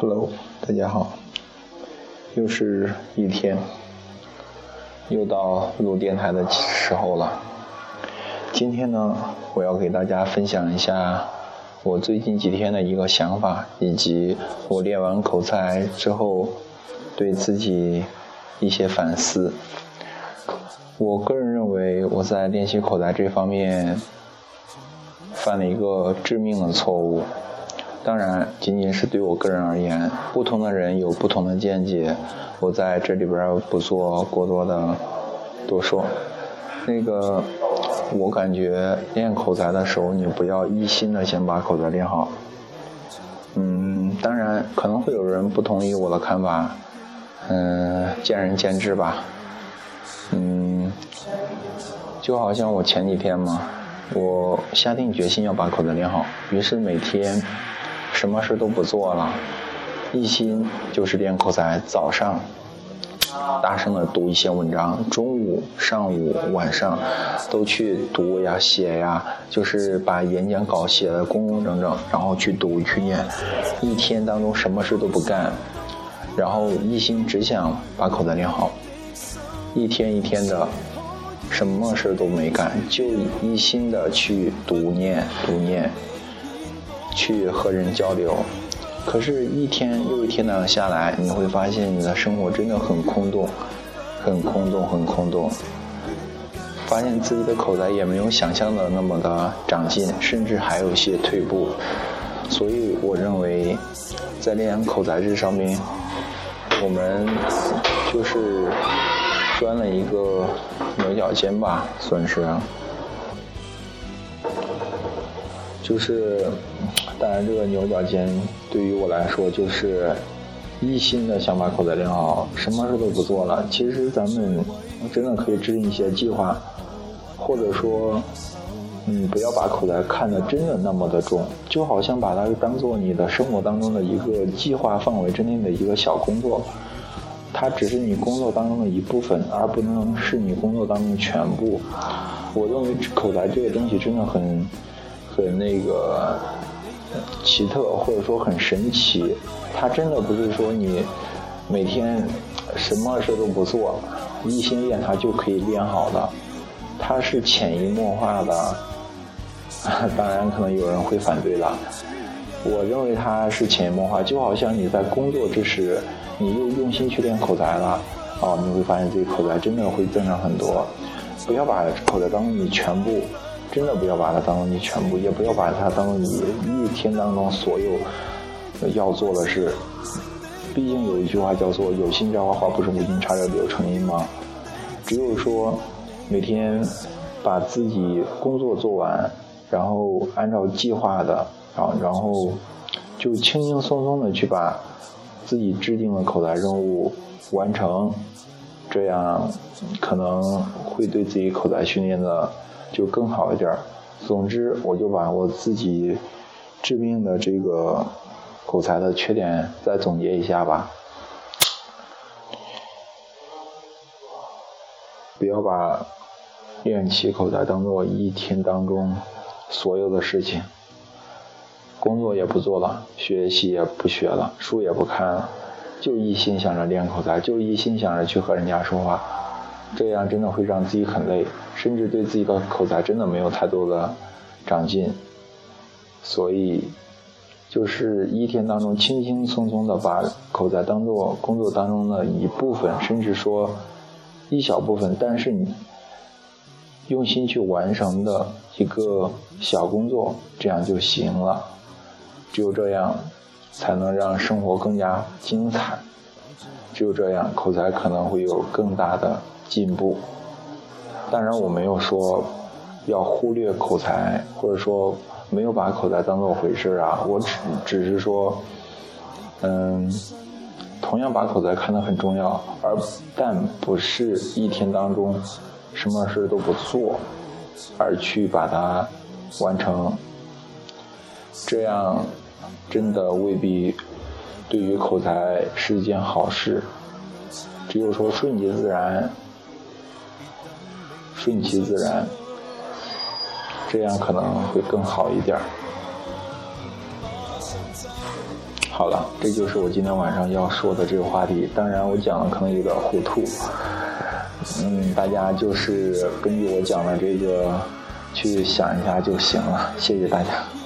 Hello，大家好，又是一天，又到录电台的时候了。今天呢，我要给大家分享一下我最近几天的一个想法，以及我练完口才之后对自己一些反思。我个人认为，我在练习口才这方面犯了一个致命的错误。当然，仅仅是对我个人而言，不同的人有不同的见解，我在这里边不做过多的多说。那个，我感觉练口才的时候，你不要一心的先把口才练好。嗯，当然可能会有人不同意我的看法，嗯，见仁见智吧。嗯，就好像我前几天嘛，我下定决心要把口才练好，于是每天。什么事都不做了，一心就是练口才。早上大声的读一些文章，中午、上午、晚上都去读呀、写呀，就是把演讲稿写的工工整整，然后去读去念。一天当中什么事都不干，然后一心只想把口才练好。一天一天的，什么事都没干，就一心的去读念读念。去和人交流，可是，一天又一天的下来，你会发现你的生活真的很空洞，很空洞，很空洞。发现自己的口才也没有想象的那么的长进，甚至还有些退步。所以，我认为，在练口才这上面，我们就是钻了一个牛角尖吧，算是。就是，当然，这个牛角尖对于我来说，就是一心的想把口才练好，什么事都不做了。其实咱们真的可以制定一些计划，或者说，嗯，不要把口才看得真的那么的重，就好像把它当做你的生活当中的一个计划范围之内的一个小工作，它只是你工作当中的一部分，而不能是你工作当中的全部。我认为口才这个东西真的很。很那个奇特，或者说很神奇，它真的不是说你每天什么事都不做，一心练它就可以练好的，它是潜移默化的。当然，可能有人会反对了。我认为它是潜移默化，就好像你在工作之时，你又用心去练口才了，哦，你会发现自己口才真的会增长很多。不要把口才当做你全部。真的不要把它当做你全部，也不要把它当做你一天当中所有要做的事。毕竟有一句话叫做“有心插花花不是无心插柳柳成荫”吗？只有说每天把自己工作做完，然后按照计划的，然后然后就轻轻松松的去把自己制定的口才任务完成，这样可能会对自己口才训练的。就更好一点总之，我就把我自己致命的这个口才的缺点再总结一下吧。不要把练习口才当做一天当中所有的事情，工作也不做了，学习也不学了，书也不看了，就一心想着练口才，就一心想着去和人家说话。这样真的会让自己很累，甚至对自己的口才真的没有太多的长进。所以，就是一天当中轻轻松松的把口才当做工作当中的一部分，甚至说一小部分，但是你用心去完成的一个小工作，这样就行了。只有这样，才能让生活更加精彩。只有这样，口才可能会有更大的。进步，当然我没有说要忽略口才，或者说没有把口才当做回事啊。我只只是说，嗯，同样把口才看得很重要，而但不是一天当中什么事都不做，而去把它完成，这样真的未必对于口才是一件好事。只有说顺其自然。顺其自然，这样可能会更好一点好了，这就是我今天晚上要说的这个话题。当然，我讲的可能有点糊涂，嗯，大家就是根据我讲的这个去想一下就行了。谢谢大家。